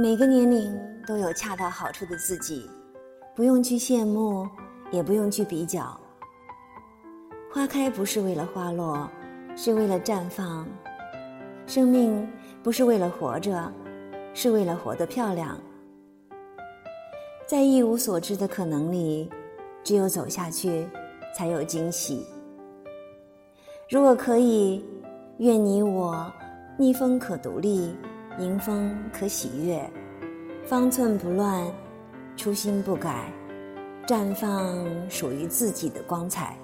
每个年龄都有恰到好处的自己，不用去羡慕，也不用去比较。花开不是为了花落，是为了绽放。生命不是为了活着，是为了活得漂亮。在一无所知的可能里，只有走下去，才有惊喜。如果可以，愿你我逆风可独立，迎风可喜悦，方寸不乱，初心不改，绽放属于自己的光彩。